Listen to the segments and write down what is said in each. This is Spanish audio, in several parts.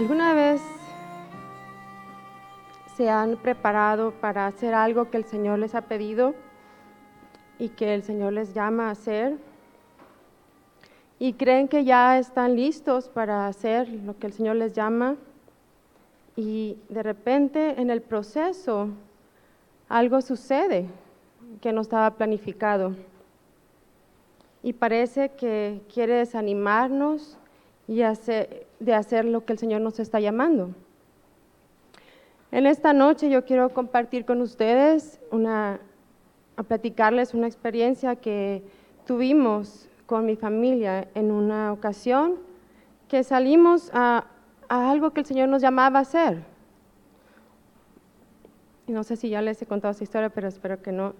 ¿Alguna vez se han preparado para hacer algo que el Señor les ha pedido y que el Señor les llama a hacer? ¿Y creen que ya están listos para hacer lo que el Señor les llama? Y de repente en el proceso algo sucede que no estaba planificado. Y parece que quiere desanimarnos y de hacer lo que el Señor nos está llamando. En esta noche yo quiero compartir con ustedes una, a platicarles una experiencia que tuvimos con mi familia en una ocasión que salimos a, algo que el Señor nos llamaba a hacer. Y no sé si ya les he contado esa historia, pero espero que no.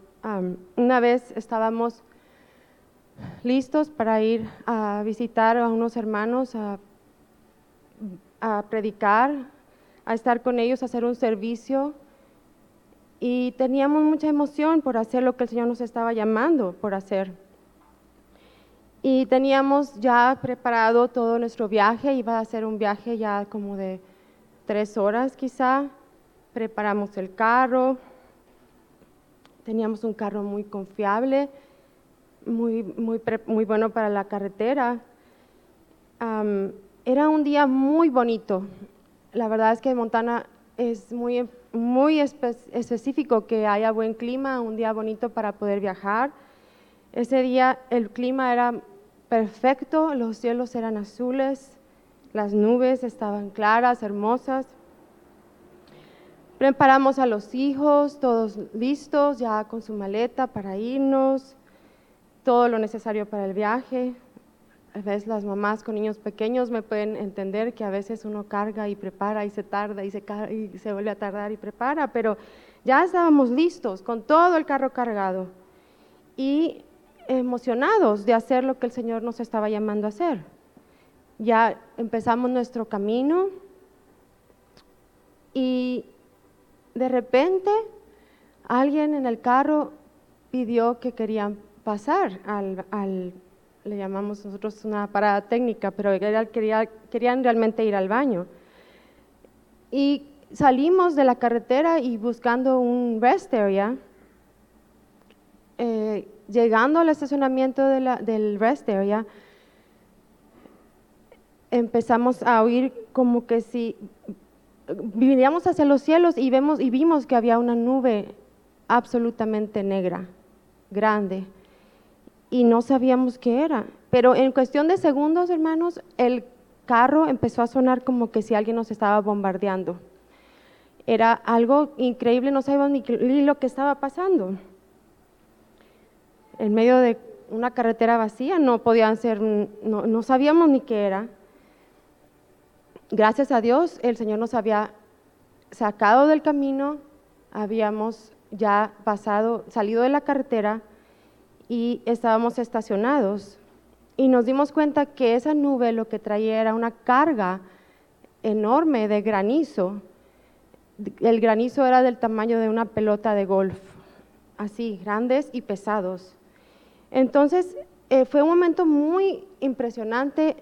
una vez estábamos listos para ir a visitar a unos hermanos, a, predicar, a estar con ellos, a hacer un servicio. Y teníamos mucha emoción por hacer lo que el Señor nos estaba llamando por hacer. Y teníamos ya preparado todo nuestro viaje, iba a ser un viaje ya como de tres horas quizá. Preparamos el carro, teníamos un carro muy confiable muy, muy, muy bueno para la carretera. era un día muy bonito. La verdad es que Montana es muy, muy específico que haya buen clima, un día bonito para poder viajar. Ese día el clima era perfecto, los cielos eran azules, las nubes estaban claras, hermosas. Preparamos a los hijos, todos listos, ya con su maleta para irnos todo lo necesario para el viaje. A veces las mamás con niños pequeños me pueden entender que a veces uno carga y prepara y se tarda y se, y se vuelve a tardar y prepara, pero ya estábamos listos con todo el carro cargado y emocionados de hacer lo que el Señor nos estaba llamando a hacer. Ya empezamos nuestro camino y de repente alguien en el carro pidió que querían pasar al, le llamamos nosotros una parada técnica, pero quería, querían realmente ir al baño. Y salimos de la carretera y buscando un rest area, eh, llegando al estacionamiento de la, del rest area, empezamos a oír como que si vivíamos hacia los cielos y, vemos, y vimos que había una nube absolutamente negra, grande y no sabíamos qué era. Pero en cuestión de segundos, hermanos, el carro empezó a sonar como que si alguien nos estaba bombardeando. Era algo increíble, no sabíamos ni, lo que estaba pasando. En medio de una carretera vacía, no podían ser, no, no sabíamos ni qué era. Gracias a Dios, el Señor nos había sacado del camino, habíamos ya pasado, salido de la carretera y estábamos estacionados y nos dimos cuenta que esa nube lo que traía era una carga enorme de granizo. El granizo era del tamaño de una pelota de golf, así, grandes y pesados. Entonces, eh, fue un momento muy impresionante.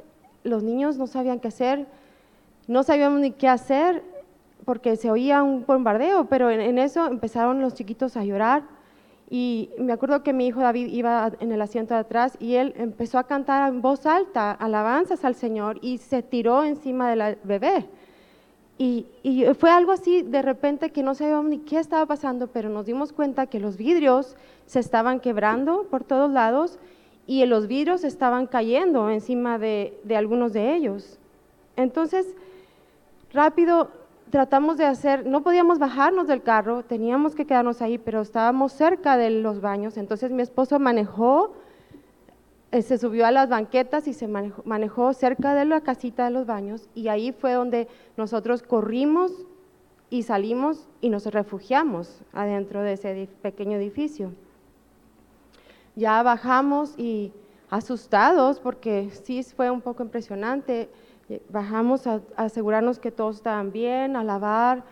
Los niños no sabían qué hacer, no sabíamos ni qué hacer porque se oía un bombardeo, pero en eso empezaron los chiquitos a llorar y me acuerdo que mi hijo David iba en el asiento de atrás y él empezó a cantar en voz alta alabanzas al Señor y se tiró encima de la bebé. Y, fue algo así de repente que no sabíamos ni qué estaba pasando, pero nos dimos cuenta que los vidrios se estaban quebrando por todos lados y los vidrios estaban cayendo encima de, de algunos de ellos. Entonces, rápido tratamos de hacer, no podíamos bajarnos del carro, teníamos que quedarnos ahí, pero estábamos cerca de los baños, entonces mi esposo manejó, eh, se subió a las banquetas y se manejó, cerca de la casita de los baños. Y ahí fue donde nosotros corrimos y salimos y nos refugiamos adentro de ese pequeño edificio. Ya bajamos y asustados porque sí fue un poco impresionante Bajamos a, asegurarnos que todos estaban bien, a lavar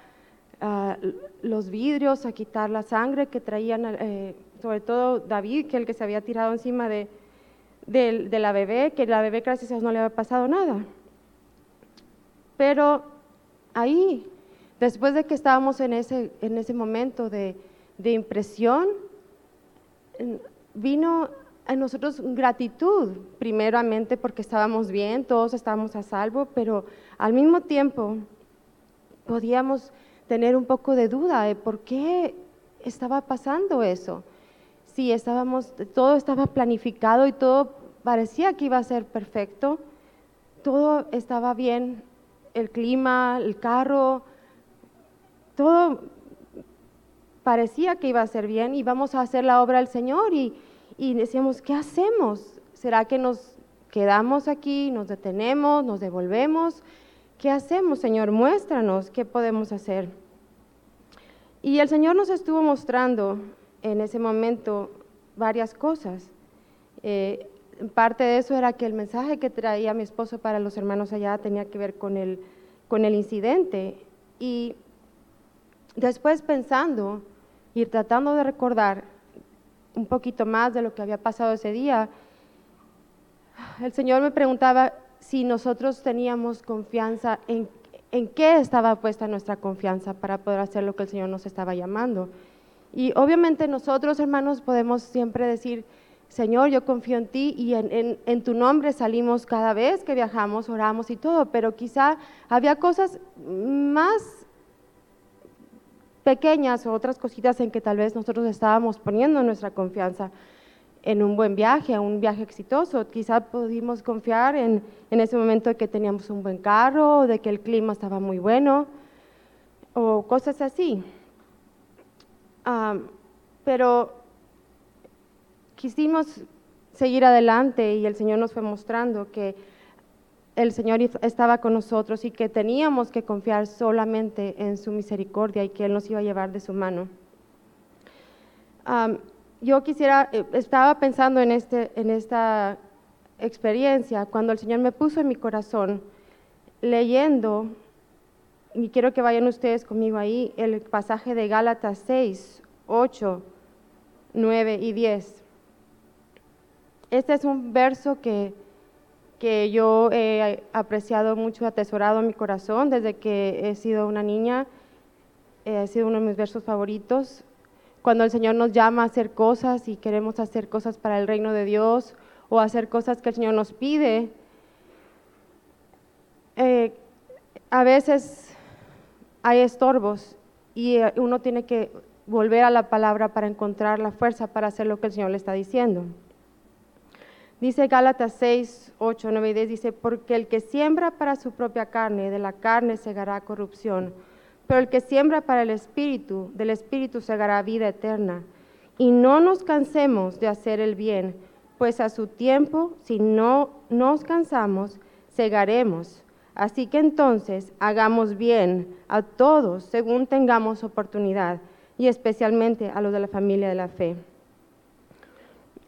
los vidrios, a quitar la sangre que traían, eh, sobre todo David, que el que se había tirado encima de, de, la bebé, que la bebé gracias a Dios no le había pasado nada. Pero ahí, después de que estábamos en ese, en ese momento de, de impresión, vino a nosotros gratitud, primeramente porque estábamos bien, todos estábamos a salvo, pero al mismo tiempo podíamos tener un poco de duda de por qué estaba pasando eso. Si estábamos, todo estaba planificado y todo parecía que iba a ser perfecto, todo estaba bien, el clima, el carro, todo parecía que iba a ser bien y vamos a hacer la obra del Señor y, y decíamos, ¿qué hacemos? ¿Será que nos quedamos aquí, nos detenemos, nos devolvemos? ¿Qué hacemos, Señor? Muéstranos qué podemos hacer. Y el Señor nos estuvo mostrando en ese momento varias cosas. Eh, parte de eso era que el mensaje que traía mi esposo para los hermanos allá tenía que ver con el, con el incidente. Y después pensando y tratando de recordar un poquito más de lo que había pasado ese día, el Señor me preguntaba si nosotros teníamos confianza en, en qué estaba puesta nuestra confianza para poder hacer lo que el Señor nos estaba llamando. Y obviamente nosotros, hermanos, podemos siempre decir, Señor, yo confío en ti y en, en, tu nombre salimos cada vez que viajamos, oramos y todo, pero quizá había cosas más pequeñas o otras cositas en que tal vez nosotros estábamos poniendo nuestra confianza en un buen viaje, un viaje exitoso. Quizá pudimos confiar en, en ese momento de que teníamos un buen carro, de que el clima estaba muy bueno, o cosas así. pero quisimos seguir adelante y el Señor nos fue mostrando que el Señor estaba con nosotros y que teníamos que confiar solamente en su misericordia y que Él nos iba a llevar de su mano. yo quisiera, eh, estaba pensando en, este, en esta experiencia cuando el Señor me puso en mi corazón leyendo, y quiero que vayan ustedes conmigo ahí, el pasaje de Gálatas 6, 8, 9 y 10. Este es un verso que que yo he apreciado mucho, atesorado en mi corazón desde que he sido una niña. Eh, ha sido uno de mis versos favoritos. Cuando el Señor nos llama a hacer cosas y queremos hacer cosas para el reino de Dios o hacer cosas que el Señor nos pide, eh, a veces hay estorbos y eh, uno tiene que volver a la palabra para encontrar la fuerza para hacer lo que el Señor le está diciendo. Dice Gálatas 6, 8, 9 y 10, dice, porque el que siembra para su propia carne, de la carne segará corrupción, pero el que siembra para el Espíritu, del Espíritu segará vida eterna. Y no nos cansemos de hacer el bien, pues a su tiempo, si no nos cansamos, segaremos. Así que entonces hagamos bien a todos según tengamos oportunidad, y especialmente a los de la familia de la fe.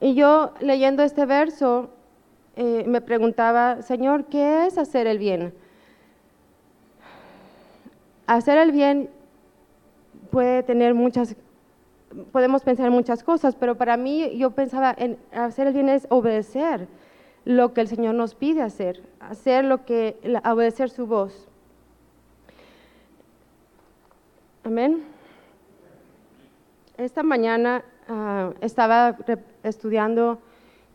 Y yo leyendo este verso eh, me preguntaba, Señor, ¿qué es hacer el bien? Hacer el bien puede tener muchas, podemos pensar en muchas cosas, pero para mí yo pensaba en hacer el bien es obedecer lo que el Señor nos pide hacer, hacer lo que, obedecer su voz. Amén. Esta mañana Ah, estaba estudiando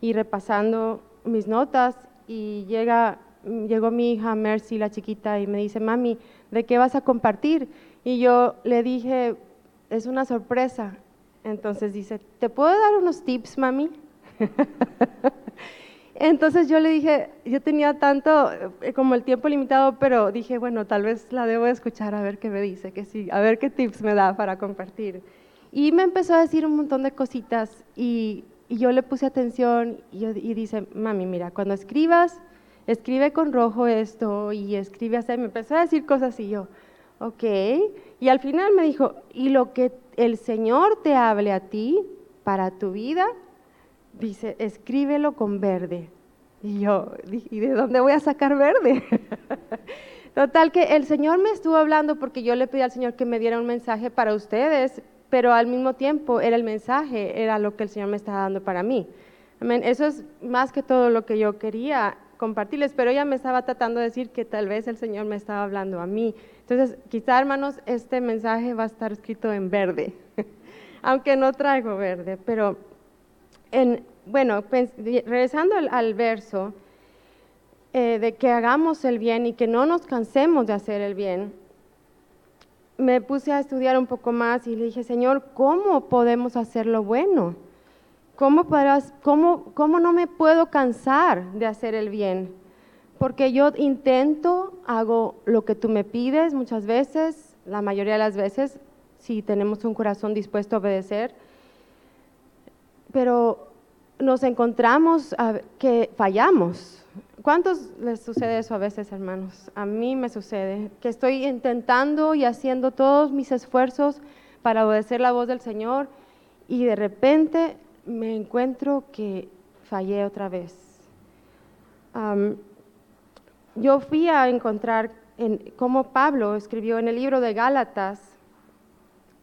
y repasando mis notas y llega, llegó mi hija Mercy, la chiquita, y me dice, mami, ¿de qué vas a compartir? Y yo le dije, es una sorpresa. Entonces dice, ¿te puedo dar unos tips, mami? Entonces yo le dije, yo tenía tanto eh, como el tiempo limitado, pero dije, bueno, tal vez la debo escuchar a ver qué me dice, que sí, a ver qué tips me da para compartir. Y me empezó a decir un montón de cositas y, yo le puse atención y, y, dice, mami, mira, cuando escribas, escribe con rojo esto y escribe así. Me empezó a decir cosas y yo, ok. Y al final me dijo, y lo que el Señor te hable a ti para tu vida, dice, escríbelo con verde. Y yo, ¿y de dónde voy a sacar verde? Total que el Señor me estuvo hablando porque yo le pedí al Señor que me diera un mensaje para ustedes pero al mismo tiempo era el mensaje, era lo que el Señor me estaba dando para mí. Amén. Eso es más que todo lo que yo quería compartirles, pero ella me estaba tratando de decir que tal vez el Señor me estaba hablando a mí. Entonces, quizá, hermanos, este mensaje va a estar escrito en verde, aunque no traigo verde, pero en, bueno, regresando al, verso eh, de que hagamos el bien y que no nos cansemos de hacer el bien, me puse a estudiar un poco más y le dije, Señor, ¿cómo podemos hacer lo bueno? ¿Cómo, cómo, ¿Cómo no me puedo cansar de hacer el bien? Porque yo intento, hago lo que tú me pides muchas veces, la mayoría de las veces, si tenemos un corazón dispuesto a obedecer, pero nos encontramos que fallamos. ¿Cuántos les sucede eso a veces, hermanos? A mí me sucede que estoy intentando y haciendo todos mis esfuerzos para obedecer la voz del Señor y de repente me encuentro que fallé otra vez. yo fui a encontrar en, cómo Pablo escribió en el libro de Gálatas,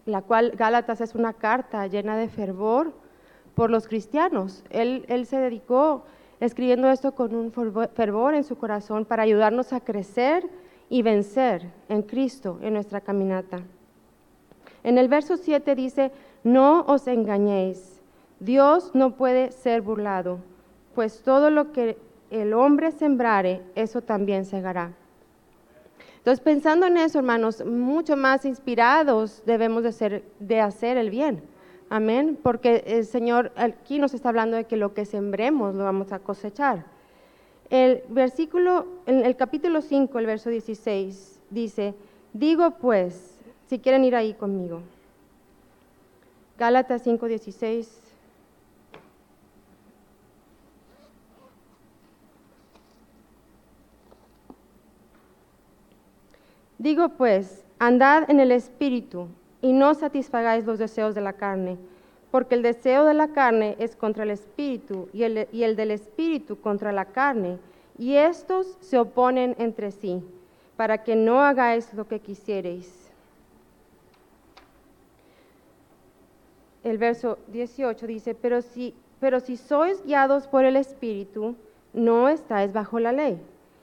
la cual Gálatas es una carta llena de fervor por los cristianos. Él, él se dedicó escribiendo esto con un fervor en su corazón para ayudarnos a crecer y vencer en Cristo en nuestra caminata. En el verso 7 dice, no os engañéis, Dios no puede ser burlado, pues todo lo que el hombre sembrare, eso también segará. Entonces, pensando en eso, hermanos, mucho más inspirados debemos de, hacer el bien. Amén, porque el Señor aquí nos está hablando de que lo que sembremos lo vamos a cosechar. El versículo, en el capítulo 5, el verso 16, dice, digo pues, si quieren ir ahí conmigo, Gálatas 5, 16. Digo pues, andad en el Espíritu y no satisfagáis los deseos de la carne, porque el deseo de la carne es contra el espíritu y el, y el del espíritu contra la carne, y estos se oponen entre sí, para que no hagáis lo que quisiereis. El verso 18 dice, pero si, pero si sois guiados por el espíritu, no estáis bajo la ley.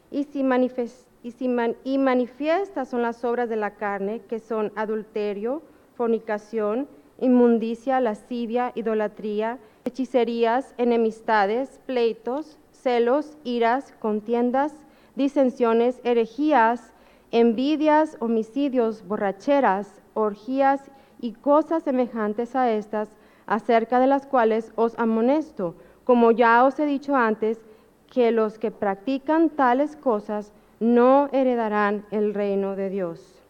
Y si manifestáis y, manifiestas son las obras de la carne, que son adulterio, fornicación, inmundicia, lascivia, idolatría, hechicerías, enemistades, pleitos, celos, iras, contiendas, disensiones, herejías, envidias, homicidios, borracheras, orgías y cosas semejantes a estas, acerca de las cuales os amonesto, como ya os he dicho antes, que los que practican tales cosas no heredarán el reino de Dios.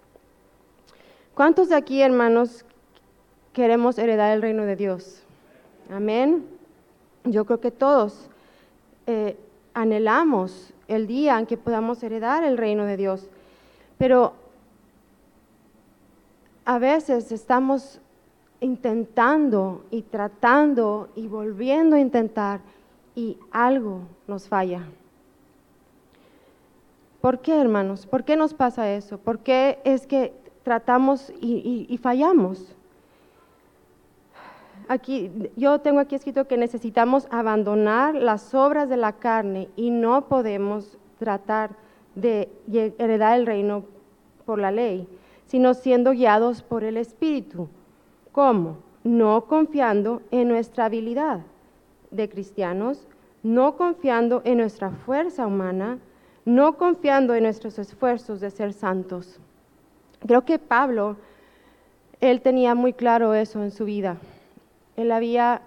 ¿Cuántos de aquí, hermanos, queremos heredar el reino de Dios? Amén. Yo creo que todos eh, anhelamos el día en que podamos heredar el reino de Dios, pero a veces estamos intentando y tratando y volviendo a intentar y algo nos falla. ¿Por qué, hermanos? ¿Por qué nos pasa eso? ¿Por qué es que tratamos y, fallamos? Aquí, yo tengo aquí escrito que necesitamos abandonar las obras de la carne y no podemos tratar de heredar el reino por la ley, sino siendo guiados por el Espíritu. ¿Cómo? No confiando en nuestra habilidad de cristianos, no confiando en nuestra fuerza humana, no confiando en nuestros esfuerzos de ser santos. Creo que Pablo, él tenía muy claro eso en su vida. Él había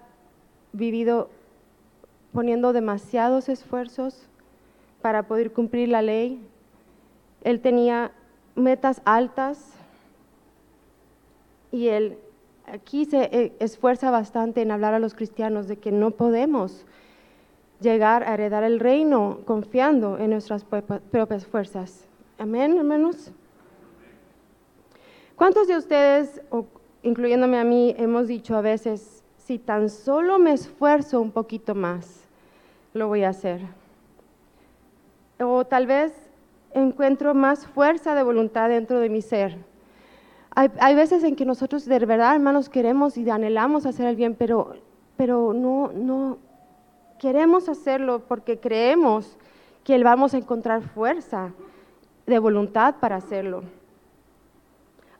vivido poniendo demasiados esfuerzos para poder cumplir la ley. Él tenía metas altas y él aquí se eh, esfuerza bastante en hablar a los cristianos de que no podemos llegar a heredar el reino confiando en nuestras propias fuerzas. Amén, hermanos. ¿Cuántos de ustedes, incluyéndome a mí, hemos dicho a veces, si tan solo me esfuerzo un poquito más, lo voy a hacer? O tal vez encuentro más fuerza de voluntad dentro de mi ser. Hay, hay, veces en que nosotros de verdad, hermanos, queremos y anhelamos hacer el bien, pero, pero no, no, queremos hacerlo porque creemos que vamos a encontrar fuerza de voluntad para hacerlo.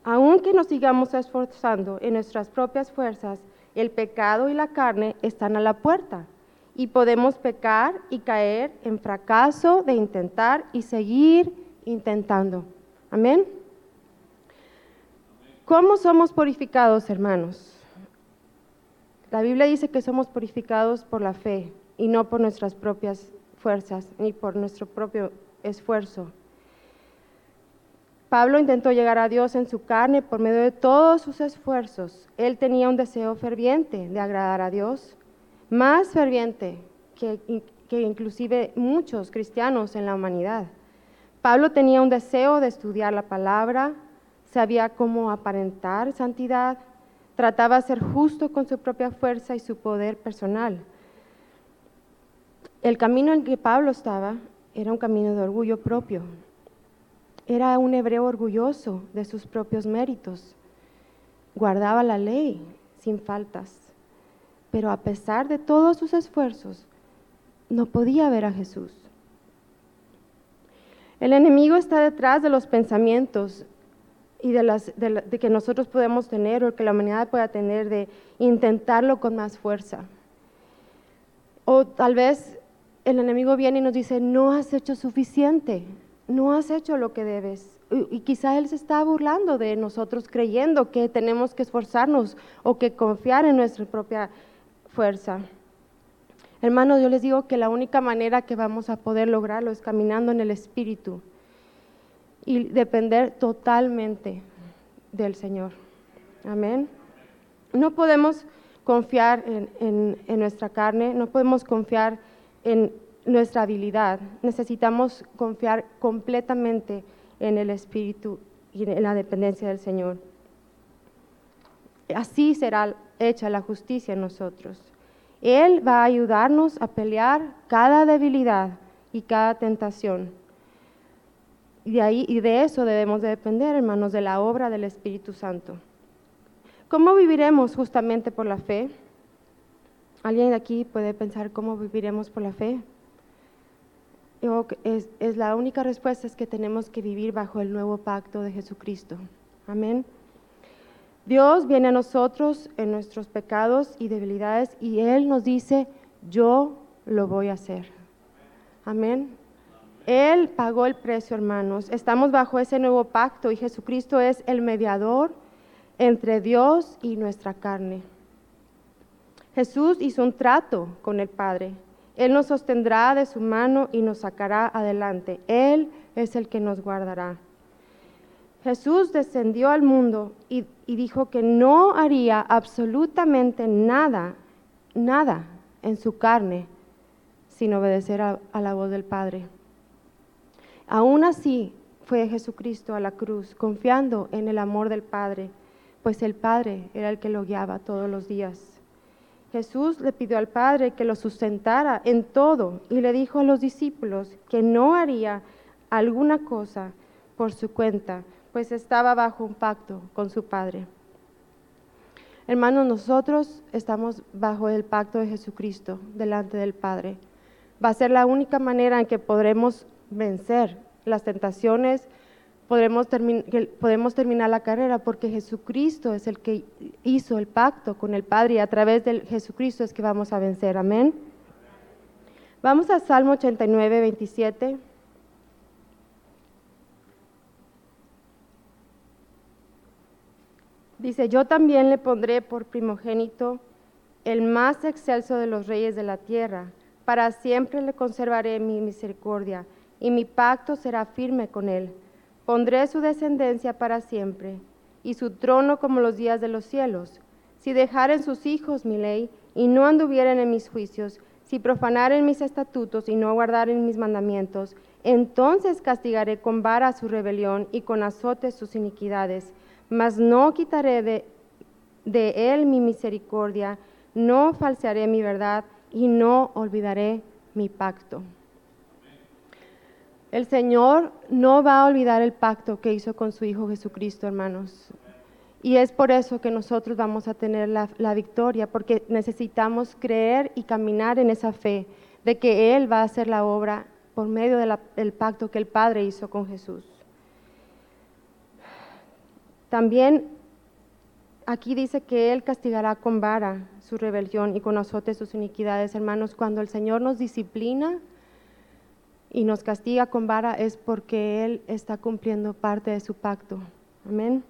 Aunque nos sigamos esforzando en nuestras propias fuerzas, el pecado y la carne están a la puerta y podemos pecar y caer en fracaso de intentar y seguir intentando. Amén. ¿Cómo somos purificados, hermanos? La Biblia dice que somos purificados por la fe y no por nuestras propias fuerzas ni por nuestro propio esfuerzo. Pablo intentó llegar a Dios en su carne por medio de todos sus esfuerzos. Él tenía un deseo ferviente de agradar a Dios, más ferviente que, que inclusive muchos cristianos en la humanidad. Pablo tenía un deseo de estudiar la palabra, sabía cómo aparentar santidad, trataba de ser justo con su propia fuerza y su poder personal. El camino en que Pablo estaba era un camino de orgullo propio. Era un hebreo orgulloso de sus propios méritos. Guardaba la ley sin faltas. Pero a pesar de todos sus esfuerzos, no podía ver a Jesús. El enemigo está detrás de los pensamientos y de, las, de, que nosotros podemos tener o que la humanidad pueda tener de intentarlo con más fuerza. O tal vez el enemigo viene y nos dice, no has hecho suficiente, no has hecho lo que debes. Y, y quizá él se está burlando de nosotros creyendo que tenemos que esforzarnos o que confiar en nuestra propia fuerza. Hermanos, yo les digo que la única manera que vamos a poder lograrlo es caminando en el Espíritu y depender totalmente del Señor. Amén. No podemos confiar en, nuestra carne, no podemos confiar en nuestra habilidad. Necesitamos confiar completamente en el Espíritu y en la dependencia del Señor. Así será hecha la justicia en nosotros. Él va a ayudarnos a pelear cada debilidad y cada tentación. Y de, ahí, y de eso debemos de depender, hermanos, de la obra del Espíritu Santo. ¿Cómo viviremos justamente por la fe? ¿Alguien de aquí puede pensar cómo viviremos por la fe? Es, es la única respuesta es que tenemos que vivir bajo el nuevo pacto de Jesucristo. Amén. Dios viene a nosotros en nuestros pecados y debilidades y Él nos dice, yo lo voy a hacer. Amén. Él pagó el precio, hermanos. Estamos bajo ese nuevo pacto y Jesucristo es el mediador entre Dios y nuestra carne. Jesús hizo un trato con el Padre. Él nos sostendrá de su mano y nos sacará adelante. Él es el que nos guardará. Jesús descendió al mundo y, dijo que no haría absolutamente nada, nada en su carne sin obedecer a, a la voz del Padre. Aún así fue Jesucristo a la cruz, confiando en el amor del Padre, pues el Padre era el que lo guiaba todos los días. Jesús le pidió al Padre que lo sustentara en todo y le dijo a los discípulos que no haría alguna cosa por su cuenta, pues estaba bajo un pacto con su Padre. Hermanos, nosotros estamos bajo el pacto de Jesucristo delante del Padre. Va a ser la única manera en que podremos vencer las tentaciones, podremos, podemos terminar la carrera porque Jesucristo es el que hizo el pacto con el Padre y a través de Jesucristo es que vamos a vencer. Amén. Vamos a Salmo 89, 27. Dice, yo también le pondré por primogénito el más excelso de los reyes de la tierra. Para siempre le conservaré mi misericordia y mi pacto será firme con él. Pondré su descendencia para siempre y su trono como los días de los cielos. Si dejaren sus hijos mi ley y no anduvieren en mis juicios, si profanaren mis estatutos y no guardaren mis mandamientos, entonces castigaré con vara su rebelión y con azotes sus iniquidades mas no quitaré de, de él mi misericordia, no falsearé mi verdad y no olvidaré mi pacto. El Señor no va a olvidar el pacto que hizo con su Hijo Jesucristo, hermanos. Y es por eso que nosotros vamos a tener la, victoria, porque necesitamos creer y caminar en esa fe de que Él va a hacer la obra por medio del pacto que el Padre hizo con Jesús. También aquí dice que Él castigará con vara su rebelión y con azote sus iniquidades, hermanos. Cuando el Señor nos disciplina y nos castiga con vara es porque Él está cumpliendo parte de su pacto. Amén.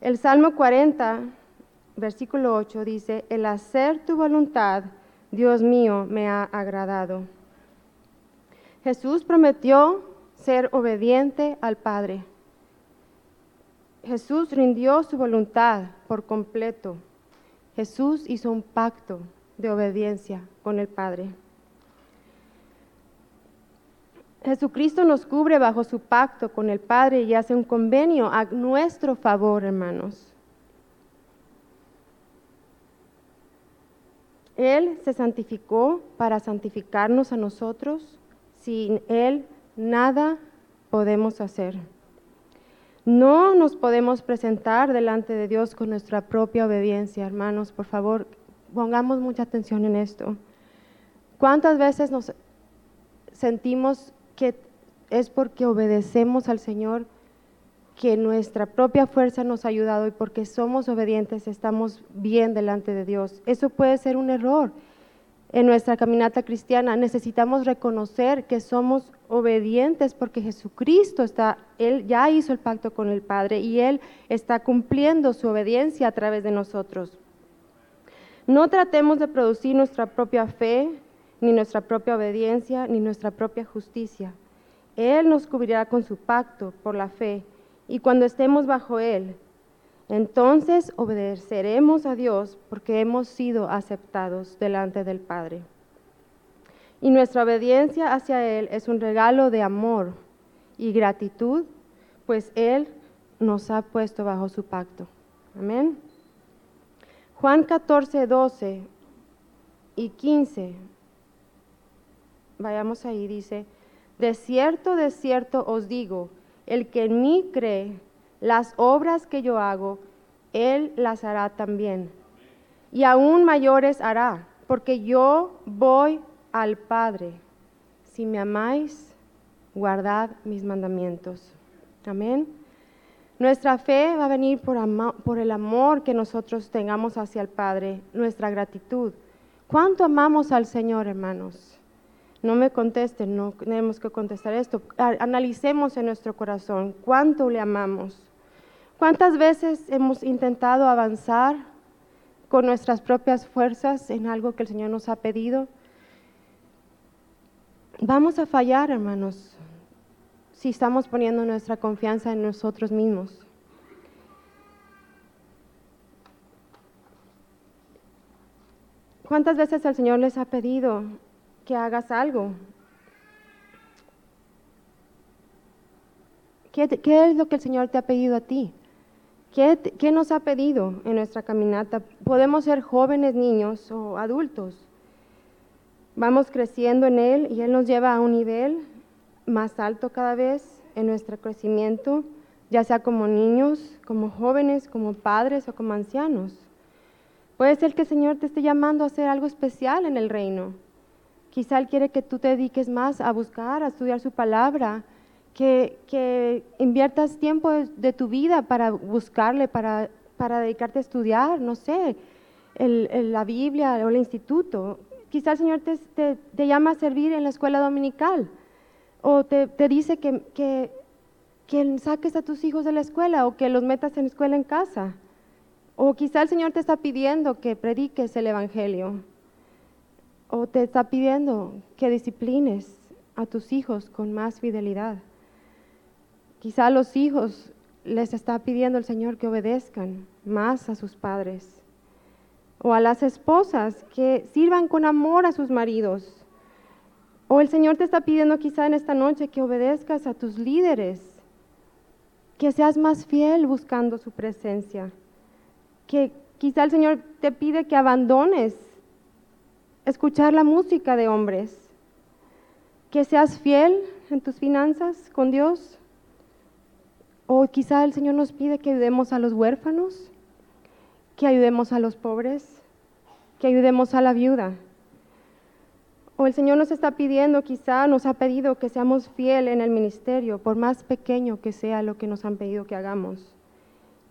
El Salmo 40, versículo 8 dice, el hacer tu voluntad, Dios mío, me ha agradado. Jesús prometió ser obediente al Padre. Jesús rindió su voluntad por completo. Jesús hizo un pacto de obediencia con el Padre. Jesucristo nos cubre bajo su pacto con el Padre y hace un convenio a nuestro favor, hermanos. Él se santificó para santificarnos a nosotros. Sin Él nada podemos hacer. No nos podemos presentar delante de Dios con nuestra propia obediencia, hermanos. Por favor, pongamos mucha atención en esto. ¿Cuántas veces nos sentimos es porque obedecemos al Señor que nuestra propia fuerza nos ha ayudado y porque somos obedientes estamos bien delante de Dios? Eso puede ser un error en nuestra caminata cristiana. Necesitamos reconocer que somos obedientes porque Jesucristo está, Él ya hizo el pacto con el Padre y Él está cumpliendo su obediencia a través de nosotros. No tratemos de producir nuestra propia fe, ni nuestra propia obediencia, ni nuestra propia justicia. Él nos cubrirá con su pacto por la fe y cuando estemos bajo Él, entonces obedeceremos a Dios porque hemos sido aceptados delante del Padre. Y nuestra obediencia hacia Él es un regalo de amor y gratitud, pues Él nos ha puesto bajo su pacto. Amén. Juan 14, 12 y 15. Vayamos ahí, dice, de cierto, de cierto os digo, el que en mí cree, las obras que yo hago, Él las hará también. Y aún mayores hará, porque yo voy al Padre. Si me amáis, guardad mis mandamientos. Amén. Nuestra fe va a venir por, por, el amor que nosotros tengamos hacia el Padre, nuestra gratitud. ¿Cuánto amamos al Señor, hermanos? No me contesten, no tenemos que contestar esto. Analicemos en nuestro corazón cuánto le amamos. ¿Cuántas veces hemos intentado avanzar con nuestras propias fuerzas en algo que el Señor nos ha pedido? Vamos a fallar, hermanos, si estamos poniendo nuestra confianza en nosotros mismos. ¿Cuántas veces el Señor les ha pedido que hagas algo? ¿Qué, ¿Qué, es lo que el Señor te ha pedido a ti? ¿Qué, nos ha pedido en nuestra caminata? Podemos ser jóvenes, niños o adultos. Vamos creciendo en Él y Él nos lleva a un nivel más alto cada vez en nuestro crecimiento, ya sea como niños, como jóvenes, como padres o como ancianos. Puede ser que el Señor te esté llamando a hacer algo especial en el reino. Quizá Él quiere que tú te dediques más a buscar, a estudiar su palabra, que, inviertas tiempo de, tu vida para buscarle, para, para, dedicarte a estudiar, no sé, la Biblia o el instituto. Quizá el Señor te, te, llama a servir en la escuela dominical o te, te dice que, que, que saques a tus hijos de la escuela o que los metas en escuela en casa. O quizá el Señor te está pidiendo que prediques el Evangelio. O te está pidiendo que disciplines a tus hijos con más fidelidad. Quizá a los hijos les está pidiendo el Señor que obedezcan más a sus padres. O a las esposas que sirvan con amor a sus maridos. O el Señor te está pidiendo quizá en esta noche que obedezcas a tus líderes. Que seas más fiel buscando su presencia. Que quizá el Señor te pide que abandones escuchar la música de hombres. Que seas fiel en tus finanzas con Dios o quizá el Señor nos pide que ayudemos a los huérfanos, que ayudemos a los pobres, que ayudemos a la viuda. O el Señor nos está pidiendo, quizá nos ha pedido que seamos fieles en el ministerio, por más pequeño que sea lo que nos han pedido que hagamos.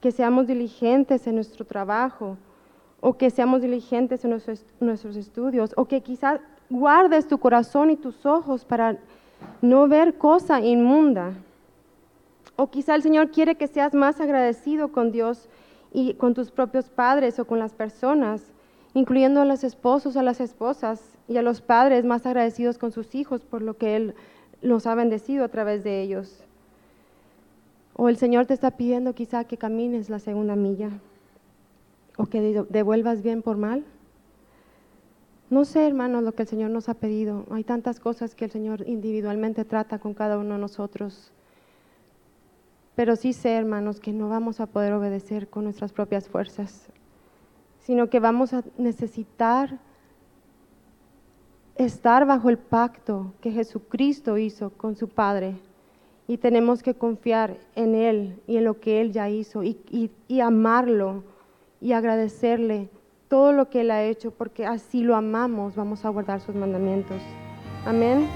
Que seamos diligentes en nuestro trabajo, o que seamos diligentes en nuestros, estudios, o que quizá guardes tu corazón y tus ojos para no ver cosa inmunda. O quizá el Señor quiere que seas más agradecido con Dios y con tus propios padres o con las personas, incluyendo a los esposos, a las esposas y a los padres más agradecidos con sus hijos por lo que Él nos ha bendecido a través de ellos. O el Señor te está pidiendo quizá que camines la segunda milla o que devuelvas bien por mal. No sé, hermanos, lo que el Señor nos ha pedido. Hay tantas cosas que el Señor individualmente trata con cada uno de nosotros. Pero sí sé, hermanos, que no vamos a poder obedecer con nuestras propias fuerzas, sino que vamos a necesitar estar bajo el pacto que Jesucristo hizo con su Padre. Y tenemos que confiar en Él y en lo que Él ya hizo y, y amarlo y agradecerle todo lo que Él ha hecho, porque así lo amamos, vamos a guardar sus mandamientos. Amén.